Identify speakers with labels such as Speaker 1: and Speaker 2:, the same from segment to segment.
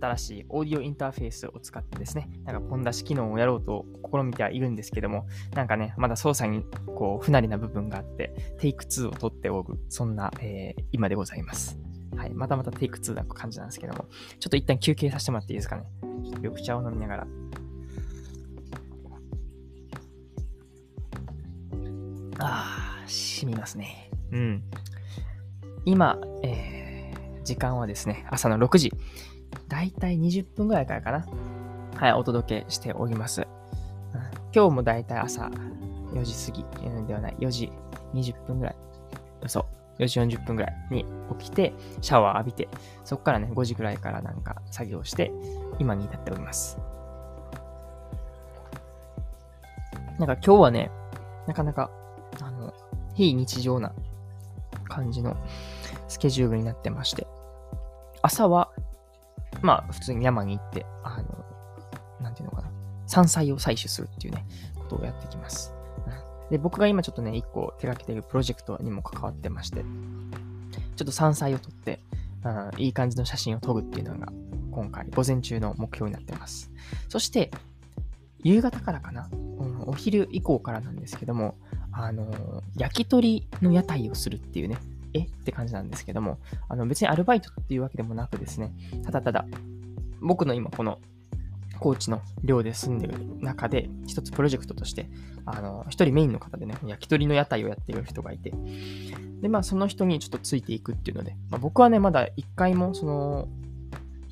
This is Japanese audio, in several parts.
Speaker 1: 新しいオーディオインターフェースを使ってですね、なんかポン出し機能をやろうと試みてはいるんですけども、なんかね、まだ操作にこう不慣れな部分があって、テイク2を取っておく、そんな、えー、今でございます。はい、またまたテイク2な感じなんですけども、ちょっと一旦休憩させてもらっていいですかね。緑茶を飲みながら。あー、染みますね。うん。今、えー時間はですね、朝の6時。だいたい20分ぐらいからかな。はい、お届けしております。今日もだいたい朝4時過ぎ、ではない、4時20分ぐらい。そう、4時40分ぐらいに起きて、シャワー浴びて、そこからね、5時ぐらいからなんか作業して、今に至っております。なんか今日はね、なかなか、あの、非日常な感じのスケジュールになってまして、朝は、まあ、普通に山に行って、あの、なんていうのかな、山菜を採取するっていうね、ことをやってきます。で、僕が今ちょっとね、一個手掛けているプロジェクトにも関わってまして、ちょっと山菜を撮って、あいい感じの写真を撮るっていうのが、今回、午前中の目標になってます。そして、夕方からかな、うん、お昼以降からなんですけども、あの焼き鳥の屋台をするっていうね、え？って感じなんですけども、あの別にアルバイトっていうわけでもなくですね、ただただ、僕の今この高知の寮で住んでる中で、一つプロジェクトとして、あの、一人メインの方でね、焼き鳥の屋台をやってる人がいて、で、まあその人にちょっとついていくっていうので、まあ、僕はね、まだ一回も、その、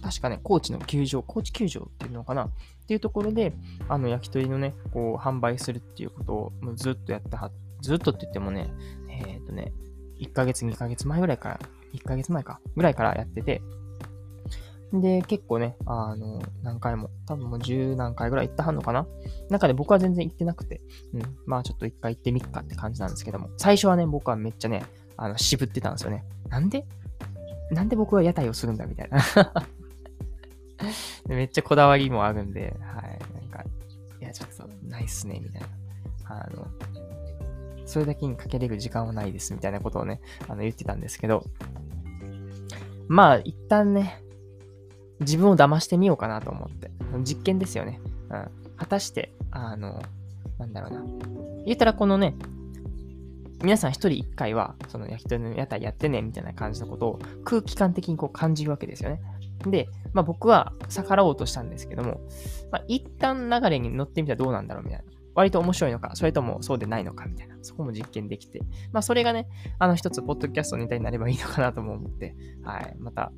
Speaker 1: 確かね、高知の球場、高知球場っていうのかな？っていうところで、あの、焼き鳥のね、こう、販売するっていうことをもうずっとやっては、ずっとって言ってもね、えっ、ー、とね、1ヶ月、2ヶ月前ぐらいから、1ヶ月前か、ぐらいからやってて、で、結構ね、あの、何回も、多分もう十何回ぐらい行ったはんのかな。中で僕は全然行ってなくて、うん、まあちょっと一回行ってみっかって感じなんですけども、最初はね、僕はめっちゃね、あの、渋ってたんですよね。なんで？なんで僕は屋台をするんだみたいな。めっちゃこだわりもあるんで、はい、なんか、いや、ちょっとないっすね、みたいな。あの、それだけにかけれる時間はないですみたいなことをね、あの言ってたんですけど、まあ一旦ね、自分を騙してみようかなと思って。実験ですよね。うん。果たして、あの、なんだろうな。言ったらこのね、皆さん一人一回は、その焼き鳥の屋台やってね、みたいな感じのことを空気感的にこう感じるわけですよね。で、まあ僕は逆らおうとしたんですけども、まあ一旦流れに乗ってみたらどうなんだろうみたいな。割と面白いのか、それともそうでないのかみたいな、そこも実験できて、まあそれがね、あの一つ、ポッドキャストのネタになればいいのかなとも思って、はい、また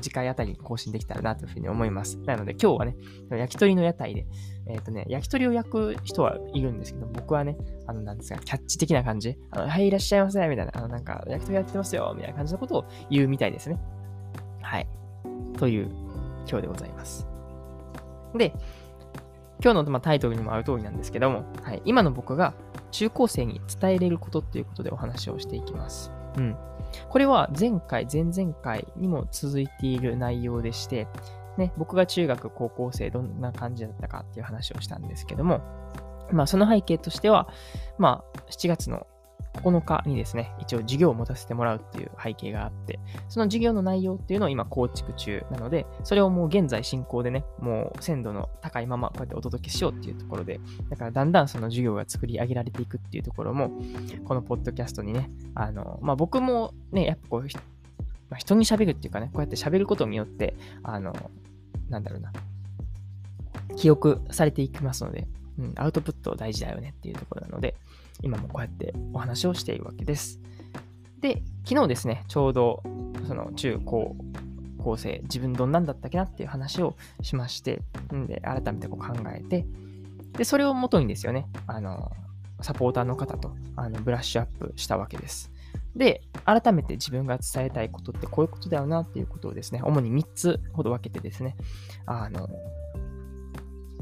Speaker 1: 次回あたりに更新できたらなというふうに思います。なので今日はね、焼き鳥の屋台で、えっ、ー、とね、焼き鳥を焼く人はいるんですけど、僕はね、あの、なんですか、キャッチ的な感じ、あの、はい、いらっしゃいませ、みたいな、あの、なんか、焼き鳥やってますよ、みたいな感じのことを言うみたいですね。はい。という今日でございます。で、今日のまタイトルにもある通りなんですけども、はい、今の僕が中高生に伝えれることっていうことでお話をしていきます。うん。これは前回、前々回にも続いている内容でして、ね、僕が中学、高校生どんな感じだったかっていう話をしたんですけども、まあその背景としては、まあ7月の9日にですね、一応授業を持たせてもらうっていう背景があって、その授業の内容っていうのを今構築中なので、それをもう現在進行でね、もう鮮度の高いままこうやってお届けしようっていうところで、だからだんだんその授業が作り上げられていくっていうところも、このポッドキャストにね、あの、まあ、僕もね、やっぱこう、まあ、人に喋るっていうかね、こうやって喋ることによって、あの、なんだろうな、記憶されていきますので、うん、アウトプット大事だよねっていうところなので、今もこうやってお話をしているわけです。で、昨日ですね、ちょうどその中高校生、自分どんなんだったっけなっていう話をしまして、んで、改めてこう考えて、で、それをもとにですよね、あの、サポーターの方とあのブラッシュアップしたわけです。で、改めて自分が伝えたいことってこういうことだよなっていうことをですね、主に3つほど分けてですね、あの、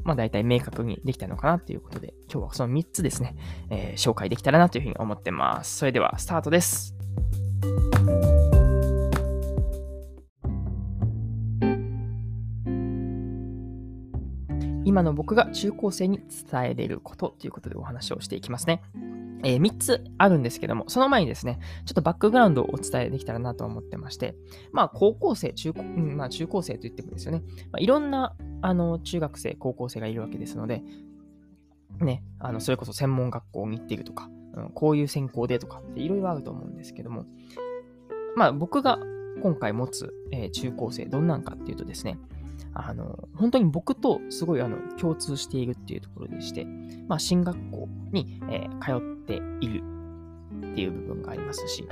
Speaker 1: まあ大体明確にできたのかなということで、今日はその3つですね、えー、紹介できたらなというふうに思ってます。それではスタートです。今の僕が中高生に伝えれることということでお話をしていきますね。えー、3つあるんですけども、その前にですね、ちょっとバックグラウンドをお伝えできたらなと思ってまして、まあ、高校生、中高、うん、まあ、中高生と言ってもですよね、まあ、いろんな、あの、中学生、高校生がいるわけですので、ね、あの、それこそ専門学校に行っているとか、うん、こういう専攻でとかっていろいろあると思うんですけども、まあ、僕が今回持つ、えー、中高生、どんなんかっていうとですね、あの、本当に僕とすごいあの共通しているっていうところでして、まあ、進学校に、えー、通っているっていう部分がありますし、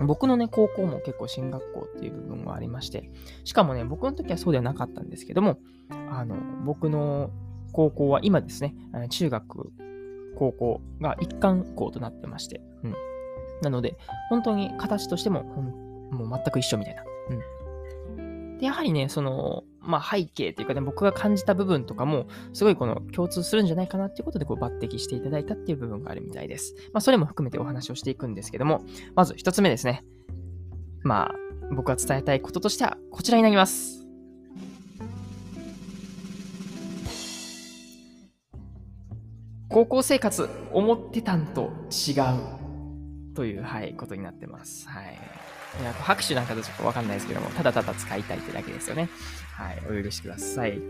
Speaker 1: 僕のね、高校も結構進学校っていう部分がありまして、しかもね、僕の時はそうではなかったんですけども、あの、僕の高校は今ですね、中学、高校が一貫校となってまして、うん。なので、本当に形としても、もう全く一緒みたいな。うん。で、やはりね、その、まあ、背景というかね、僕が感じた部分とかも、すごいこの共通するんじゃないかなっていうことで、こう抜擢していただいたっていう部分があるみたいです。まあ、それも含めてお話をしていくんですけども、まず一つ目ですね。まあ、僕が伝えたいこととしては、こちらになります。高校生活、思ってたんと違うという、はい、ことになってます。はい。いや拍手なんかとちょっとわかんないですけども、ただただ使いたいってだけですよね。はい、お許しください。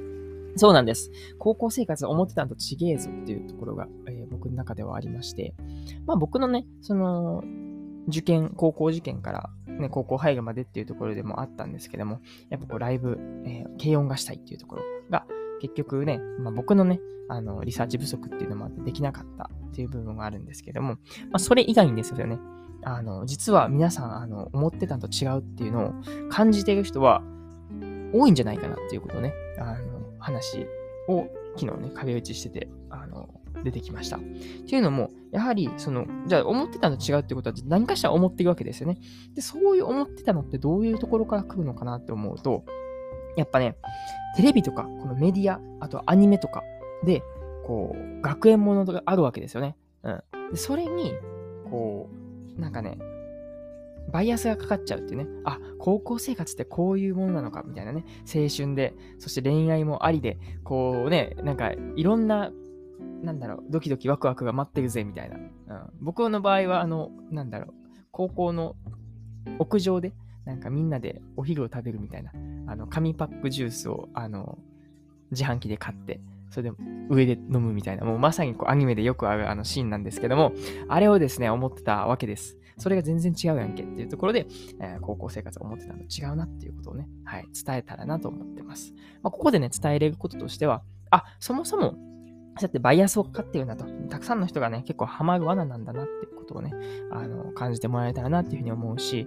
Speaker 1: そうなんです。高校生活思ってたのとちげえぞっていうところが、えー、僕の中ではありまして、まあ僕のね、その、受験、高校受験から、ね、高校入るまでっていうところでもあったんですけども、やっぱこうライブ、えー、軽音がしたいっていうところが、結局ね、まあ、僕のね、あの、リサーチ不足っていうのもあってできなかったっていう部分があるんですけども、まあ、それ以外にですよね、あの、実は皆さん、あの、思ってたのと違うっていうのを感じている人は多いんじゃないかなっていうことをね、あの、話を昨日ね、壁打ちしてて、あの、出てきました。っていうのも、やはり、その、じゃあ思ってたのと違うってことは何かしら思ってるわけですよね。で、そういう思ってたのってどういうところから来るのかなって思うと、やっぱね、テレビとか、このメディア、あとアニメとかで、こう、学園ものがあるわけですよね。うん。で、それに、こう、なんかね、バイアスがかかっちゃうっていうね。あ、高校生活ってこういうものなのかみたいなね。青春で、そして恋愛もありで、こうね、なんかいろんな、なんだろう、ドキドキワクワクが待ってるぜみたいな。うん、僕の場合は、あの、なんだろう、高校の屋上で、なんかみんなでお昼を食べるみたいな。あの、紙パックジュースを、あの、自販機で買って、それで上で飲むみたいな、もうまさにこうアニメでよくあるあのシーンなんですけども、あれをですね、思ってたわけです。それが全然違うやんけっていうところで、えー、高校生活を思ってたのと違うなっていうことをね、はい、伝えたらなと思ってます。まあ、ここでね、伝えれることとしては、あ、そもそもそうやってバイアスをかかっているなと、たくさんの人がね、結構ハマる罠なんだなっていうことをね、あの、感じてもらえたらなっていうふうに思うし、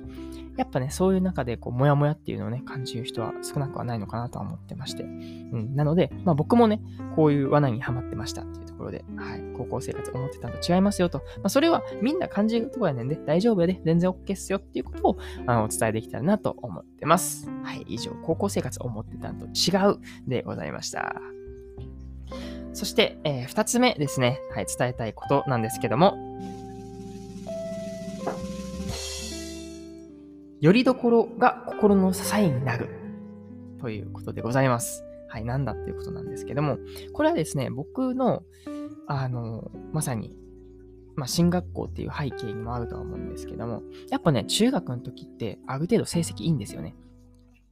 Speaker 1: やっぱね、そういう中で、こう、もやもやっていうのをね、感じる人は少なくはないのかなとは思ってまして。うん。なので、まあ僕もね、こういう罠にはまってましたっていうところで、はい、高校生活思ってたのと違いますよと。まあそれはみんな感じるところやねんで、大丈夫やで、全然 OK っすよっていうことを、あの、お伝えできたらなと思ってます。はい、以上、高校生活思ってたのと違うでございました。そして、えー、二つ目ですね。はい、伝えたいことなんですけども、よりどころが心の支えになるということでございます。はい、なんだっていうことなんですけども、これはですね、僕の、あの、まさに、まあ、進学校っていう背景にもあるとは思うんですけども、やっぱね、中学の時ってある程度成績いいんですよね。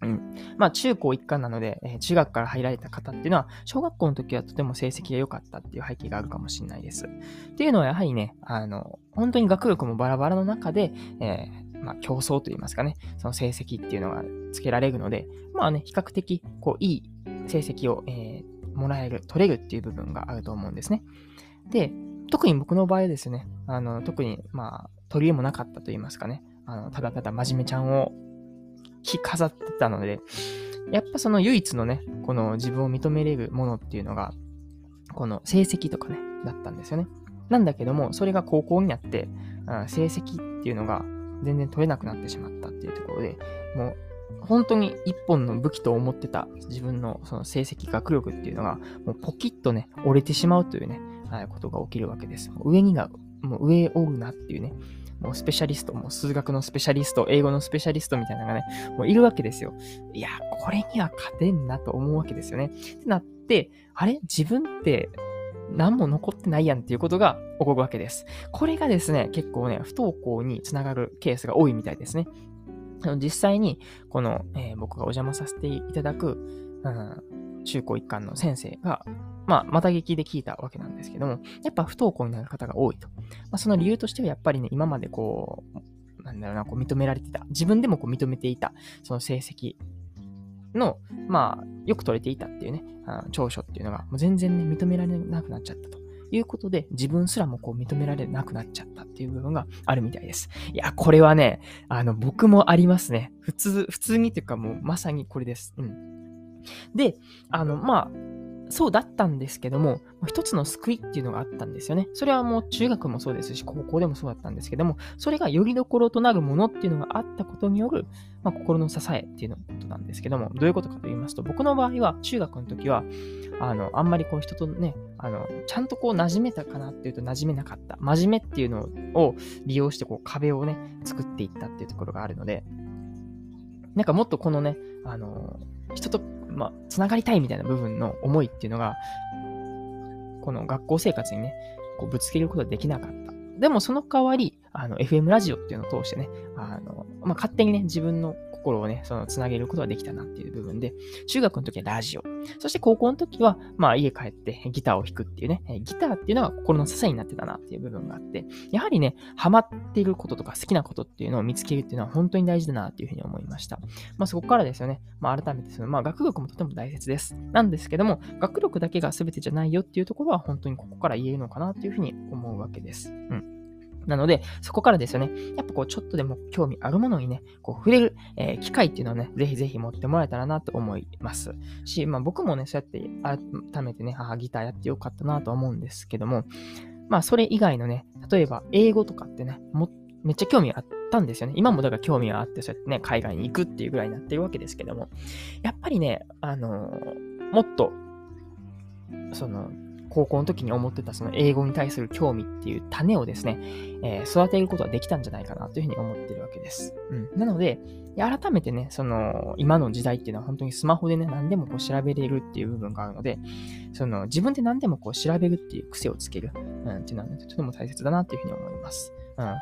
Speaker 1: うん。まあ、中高一貫なので、えー、中学から入られた方っていうのは、小学校の時はとても成績が良かったっていう背景があるかもしれないです。っていうのは、やはりね、あの、本当に学力もバラバラの中で、えー、まあ、競争といいますかね、その成績っていうのがつけられるので、まあね、比較的、こう、いい成績を、えー、もらえる、取れるっていう部分があると思うんですね。で、特に僕の場合ですね、あの、特に、まあ、取り柄もなかったと言いますかね、あの、ただただ真面目ちゃんを着飾ってたので、やっぱその唯一のね、この自分を認めれるものっていうのが、この成績とかね、だったんですよね。なんだけども、それが高校になって、成績っていうのが全然取れなくなってしまったっていうところで、もう本当に一本の武器と思ってた自分のその成績、学力っていうのが、もうポキッとね、折れてしまうというね、はい、ことが起きるわけです。上にが、もう上を追うなっていうね、もうスペシャリスト、もう数学のスペシャリスト、英語のスペシャリストみたいなのがね、もういるわけですよ。いや、これには勝てんなと思うわけですよね。ってなって、あれ？自分って何も残ってないやんっていうことが起こるわけです。これがですね、結構ね、不登校につながるケースが多いみたいですね。実際に、この、えー、僕がお邪魔させていただく、うん、中高一貫の先生が、まあ、また劇で聞いたわけなんですけども、やっぱ不登校になる方が多いと。まあ、その理由としてはやっぱりね、今までこう、なんだろうな、こう認められてた、自分でもこう認めていた、その成績の、まあ、よく取れていたっていうね、あ長所っていうのが、もう全然ね、認められなくなっちゃったと。いうことで、自分すらもこう認められなくなっちゃったっていう部分があるみたいです。いや、これはね、あの、僕もありますね。普通、普通にというかもうまさにこれです。うん。で、あの、まあ、そうだったんですけども、一つの救いっていうのがあったんですよね。それはもう中学もそうですし、高校でもそうだったんですけども、それがよりどころとなるものっていうのがあったことによる、まあ、心の支えっていうのことなんですけども、どういうことかと言いますと、僕の場合は中学の時は、あの、あんまりこう人とね、あの、ちゃんとこう馴染めたかなっていうと馴染めなかった。真面目っていうのを利用してこう壁をね、作っていったっていうところがあるので、なんかもっとこのね、あの、人とまあ、つながりたいみたいな部分の思いっていうのが、この学校生活にね、こうぶつけることができなかった。でもその代わり、あの、FM ラジオっていうのを通してね、あの、まあ、勝手にね、自分の心をね、その、つなげることができたなっていう部分で、中学の時はラジオ。そして高校の時は、まあ、家帰ってギターを弾くっていうね、ギターっていうのが心の支えになってたなっていう部分があって、やはりね、ハマっていることとか好きなことっていうのを見つけるっていうのは本当に大事だなっていうふうに思いました。まあ、そこからですよね、まあ、改めてその、まあ、学力もとても大切です。なんですけども、学力だけが全てじゃないよっていうところは本当にここから言えるのかなっていうふうに思うわけです。うん。なので、そこからですよね、やっぱこう、ちょっとでも興味あるものにね、こう、触れる、えー、機会っていうのをね、ぜひぜひ持ってもらえたらなと思いますし、まあ僕もね、そうやって改めてね、母ギターやってよかったなと思うんですけども、まあそれ以外のね、例えば英語とかってね、もめっちゃ興味あったんですよね。今もだから興味があって、そうやってね、海外に行くっていうぐらいになってるわけですけども、やっぱりね、あのー、もっと、その、高校の時に思ってたその英語に対する興味っていう種をですね、えー、育てることができたんじゃないかなというふうに思ってるわけです。うん。なので、改めてね、その、今の時代っていうのは本当にスマホでね、何でもこう調べれるっていう部分があるので、その、自分で何でもこう調べるっていう癖をつける、うん、っていうのはね、とても大切だなっていうふうに思います。うん。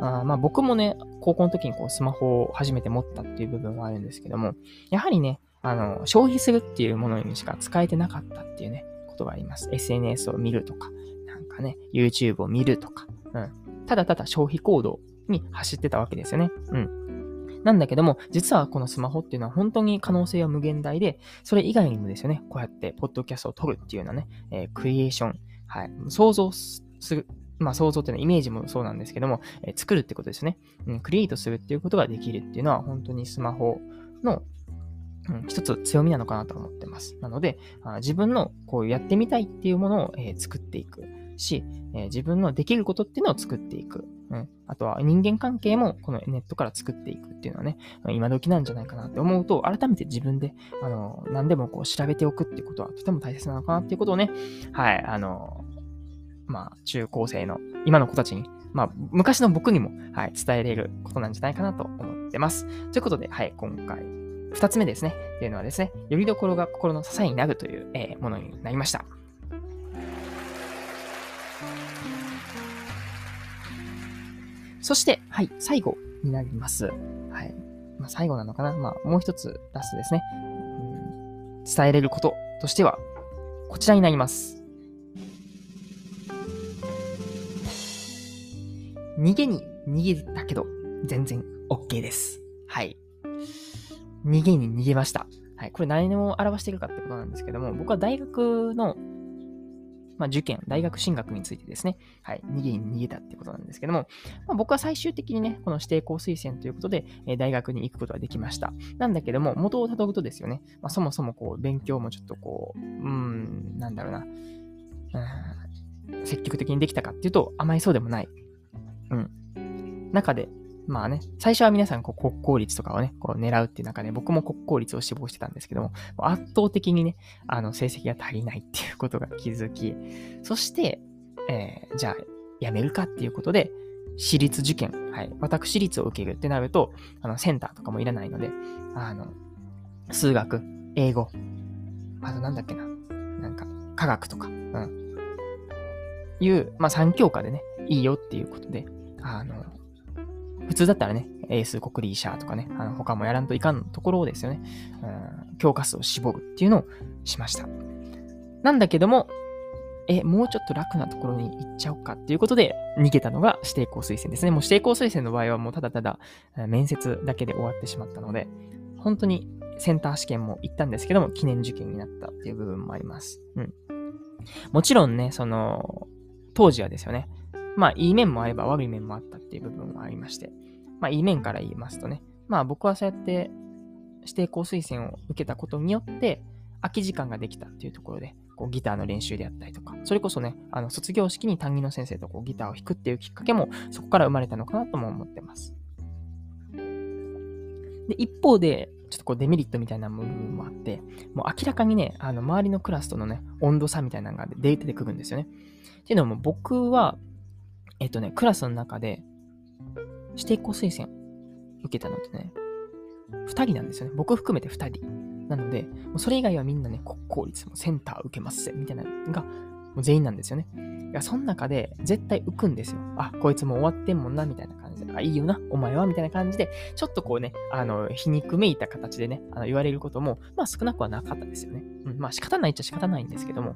Speaker 1: あまあ僕もね、高校の時にこうスマホを初めて持ったっていう部分はあるんですけども、やはりね、あの、消費するっていうものにしか使えてなかったっていうね、ことがあります。SNS を見るとか、なんかね、YouTube を見るとか、うん。ただただ消費行動に走ってたわけですよね。うん。なんだけども、実はこのスマホっていうのは本当に可能性は無限大で、それ以外にもですよね、こうやってポッドキャストを撮るっていうようなね、えー、クリエーション、はい、想像する、まあ想像っていうのはイメージもそうなんですけども、えー、作るってことですね、うん。クリエイトするっていうことができるっていうのは本当にスマホのうん、一つ強みなのかなと思ってます。なので、あ自分のこうやってみたいっていうものを、え、作っていくし、え、自分のできることっていうのを作っていく。うん、あとは人間関係もこのネットから作っていくっていうのはね、今時なんじゃないかなって思うと、改めて自分で、あの、何でもこう調べておくってことはとても大切なのかなっていうことをね、はい、あの、まあ、中高生の今の子たちに、まあ、昔の僕にも、はい、伝えれることなんじゃないかなと思ってます。ということで、はい、今回二つ目ですね。っていうのはですね、よりどころが心の支えになるという、えー、ものになりました。そして、はい、最後になります。はい。まあ、最後なのかなまあ、もう一つラストですね。うん伝えれることとしては、こちらになります。逃げに逃げたけど、全然 OK です。はい。逃げに逃げました。はい。これ何を表しているかってことなんですけども、僕は大学の、まあ、受験、大学進学についてですね、はい、逃げに逃げたってことなんですけども、まあ、僕は最終的にね、この指定校推薦ということで、えー、大学に行くことができました。なんだけども、元をたどるとですよね、まあ、そもそもこう、勉強もちょっとこう、うーん、なんだろうな、うん、積極的にできたかっていうと、甘いそうでもない。うん。中で、まあね、最初は皆さんこう国公立とかをね、こう狙うっていう中で、僕も国公立を志望してたんですけども、圧倒的にね、あの、成績が足りないっていうことが気づき、そして、えー、じゃあ、やめるかっていうことで、私立受験、はい、私立を受けるってなると、あの、センターとかもいらないので、あの、数学、英語、あとなんだっけな、なんか、科学とか、うん、いう、まあ3教科でね、いいよっていうことで、あの、普通だったらね、エース、国リーシャーとかね、あの他もやらんといかんところをですよね、うん、教科数を絞るっていうのをしました。なんだけども、え、もうちょっと楽なところに行っちゃおうかっていうことで逃げたのが指定校推薦ですね。もう指定校推薦の場合はもうただただ面接だけで終わってしまったので、本当にセンター試験も行ったんですけども、記念受験になったっていう部分もあります。うん。もちろんね、その、当時はですよね。まあ、いい面もあれば悪い面もあったっていう部分はありまして。まあ、いい面から言いますとね。まあ、僕はそうやって指定校推薦を受けたことによって、空き時間ができたっていうところで、こうギターの練習であったりとか、それこそね、あの卒業式に担任の先生とこうギターを弾くっていうきっかけもそこから生まれたのかなとも思ってます。で、一方で、ちょっとこうデメリットみたいな部分もあって、もう明らかにね、あの周りのクラスとのね、温度差みたいなのが出てくるんですよね。っていうのも僕は、えっとね、クラスの中で指定校推薦受けたのってね、2人なんですよね。僕含めて2人。なので、もうそれ以外はみんなね、国公立もセンター受けます、みたいなのが、もう全員なんですよね。いや、その中で絶対浮くんですよ。あ、こいつも終わってんもんな、みたいな感じで。あ、いいよな、お前は、みたいな感じで、ちょっとこうね、あの、皮肉めいた形でね、あの言われることも、まあ少なくはなかったですよね。うん、まあ仕方ないっちゃ仕方ないんですけども、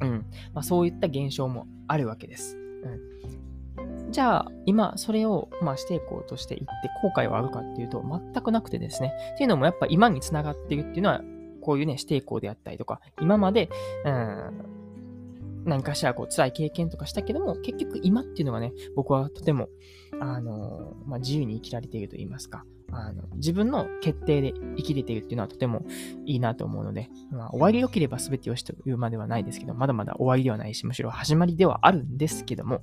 Speaker 1: うん。まあそういった現象もあるわけです。じゃあ、今、それを、まあ、していこうとしていって後悔はあるかっていうと、全くなくてですね。っていうのも、やっぱ今につながってるっていうのは、こういうね、指定校であったりとか、今まで、うん、何かしらこう辛い経験とかしたけども、結局今っていうのがね、僕はとても、あの、まあ、自由に生きられていると言いますか、あの、自分の決定で生きれているっていうのはとてもいいなと思うので、まあ、終わり良ければ全てよしというまではないですけど、まだまだ終わりではないし、むしろ始まりではあるんですけども、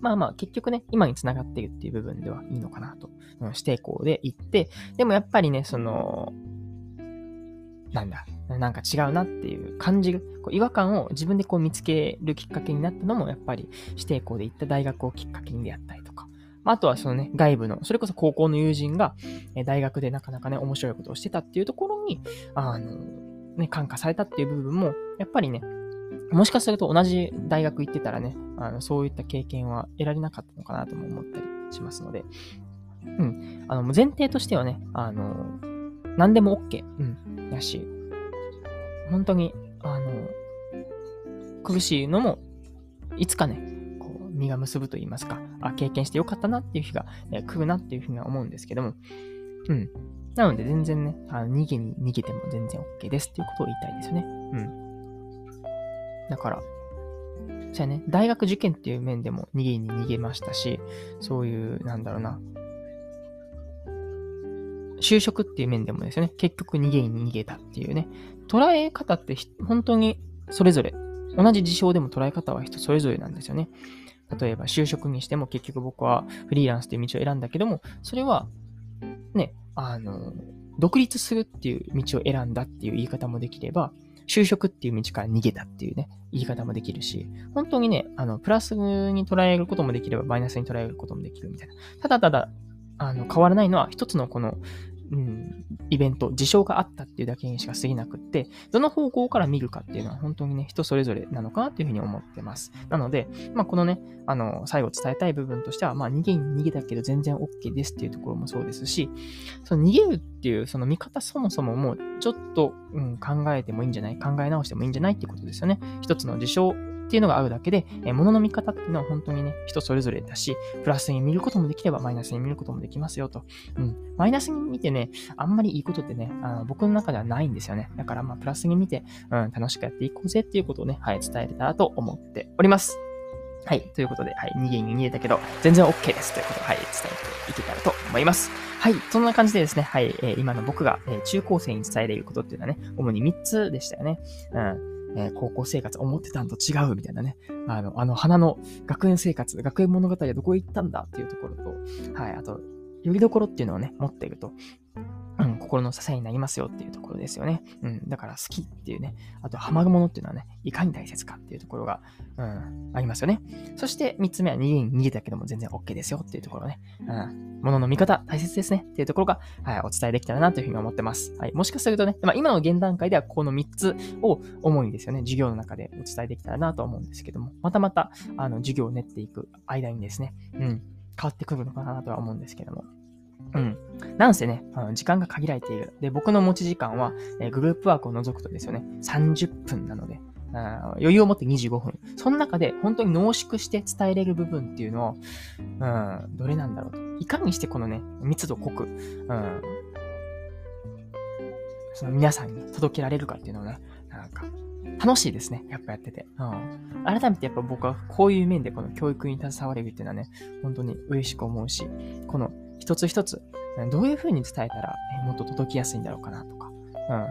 Speaker 1: まあまあ、結局ね、今に繋がっているっていう部分ではいいのかなと。うん、指定校で行って、でもやっぱりね、その、なんだ、なんか違うなっていう感じる、こう違和感を自分でこう見つけるきっかけになったのも、やっぱり指定校で行った大学をきっかけにであったりと、まあ、あとはそのね、外部の、それこそ高校の友人が、え大学でなかなかね、面白いことをしてたっていうところに、あの、ね、感化されたっていう部分も、やっぱりね、もしかすると同じ大学行ってたらね、あのそういった経験は得られなかったのかなとも思ったりしますので、うん。あの、前提としてはね、あの、何でも OK。うん。やし、本当に、あの、苦しいのも、いつかね、実が結ぶと言いますか、あ、経験してよかったなっていう日が、え来るなっていうふうには思うんですけども、うん。なので全然ね、あの逃げに逃げても全然 OK ですっていうことを言いたいですよね。うん。だから、そうやね、大学受験っていう面でも逃げに逃げましたし、そういう、なんだろうな、就職っていう面でもですね、結局逃げに逃げたっていうね、捉え方って本当にそれぞれ、同じ事象でも捉え方は人それぞれなんですよね。例えば就職にしても結局僕はフリーランスという道を選んだけども、それは、ね、あの、独立するっていう道を選んだっていう言い方もできれば、就職っていう道から逃げたっていうね、言い方もできるし、本当にね、あの、プラスに捉えることもできれば、マイナスに捉えることもできるみたいな。ただただ、あの、変わらないのは、一つのこの、うん、イベント、事象があったっていうだけにしか過ぎなくって、どの方向から見るかっていうのは本当にね、人それぞれなのかなっていうふうに思ってます。なので、まあ、このね、あの、最後伝えたい部分としては、まあ、逃げに逃げたけど全然 OK ですっていうところもそうですし、その逃げるっていうその見方そもそももうちょっと、うん、考えてもいいんじゃない考え直してもいいんじゃないっていうことですよね。一つの事象っていうのがあるだけで、えー、物の見方っていうのは本当にね、人それぞれだし、プラスに見ることもできればマイナスに見ることもできますよと。うん。マイナスに見てね、あんまりいいことってね、あの僕の中ではないんですよね。だからまあ、プラスに見て、うん、楽しくやっていこうぜっていうことをね、はい、伝えれたらと思っております。はい。ということで、はい。逃げに逃げたけど、全然 OK です。ということで、はい。伝えていけたらと思います。はい。そんな感じでですね、はい。えー、今の僕が、えー、中高生に伝えれることっていうのはね、主に3つでしたよね。うん。えー、高校生活思ってたんと違うみたいなね。あの、あの花の学園生活、学園物語はどこへ行ったんだっていうところと、はい、あと、よりどころっていうのをね、持っていると、心の支えになりますよっていうところですよね。うん。だから好きっていうね、あとハマるものっていうのはね、いかに大切かっていうところが、うん、ありますよね。そして3つ目は逃げに逃げたけども全然 OK ですよっていうところね。うん。の見方大切ですねっていうところが、はい、お伝えできたらなというふうに思ってます。はい。もしかするとね、まあ、今の現段階ではこの3つを主にですよね、授業の中でお伝えできたらなと思うんですけども、またまた、あの、授業を練っていく間にですね、うん、変わってくるのかなとは思うんですけども。うん。なんせね、あの時間が限られている。で、僕の持ち時間は、えー、グループワークを除くとですよね、30分なので、余裕を持って25分。その中で本当に濃縮して伝えれる部分っていうのを、うん、どれなんだろうと。いかにしてこのね、密度濃く、うん、その皆さんに届けられるかっていうのをね、なんか、楽しいですね。やっぱやってて。うん。改めてやっぱ僕はこういう面でこの教育に携われるっていうのはね、本当に嬉しく思うし、この一つ一つ、どういう風に伝えたらもっと届きやすいんだろうかなとか、うん。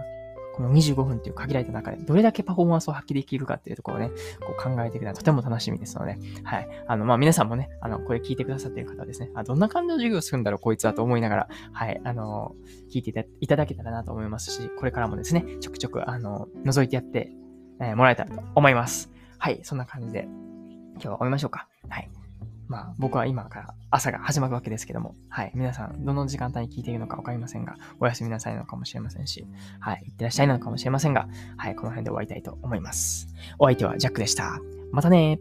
Speaker 1: この25分っていう限られた中で、どれだけパフォーマンスを発揮できるかっていうところをね、こう考えていくのはとても楽しみですので、はい。あの、まあ、皆さんもね、あの、これ聞いてくださってる方はですね、あ、どんな感じの授業をするんだろう、こいつはと思いながら、はい、あの、聞いていただけたらなと思いますし、これからもですね、ちょくちょく、あの、覗いてやって、えー、もらえたらと思います。はい、そんな感じで、今日は終えましょうか。はい。まあ、僕は今から朝が始まるわけですけども、はい。皆さん、どの時間帯に聞いているのか分かりませんが、お休みなさいのかもしれませんし、はい。いってらっしゃいなのかもしれませんが、はい。この辺で終わりたいと思います。お相手はジャックでした。またね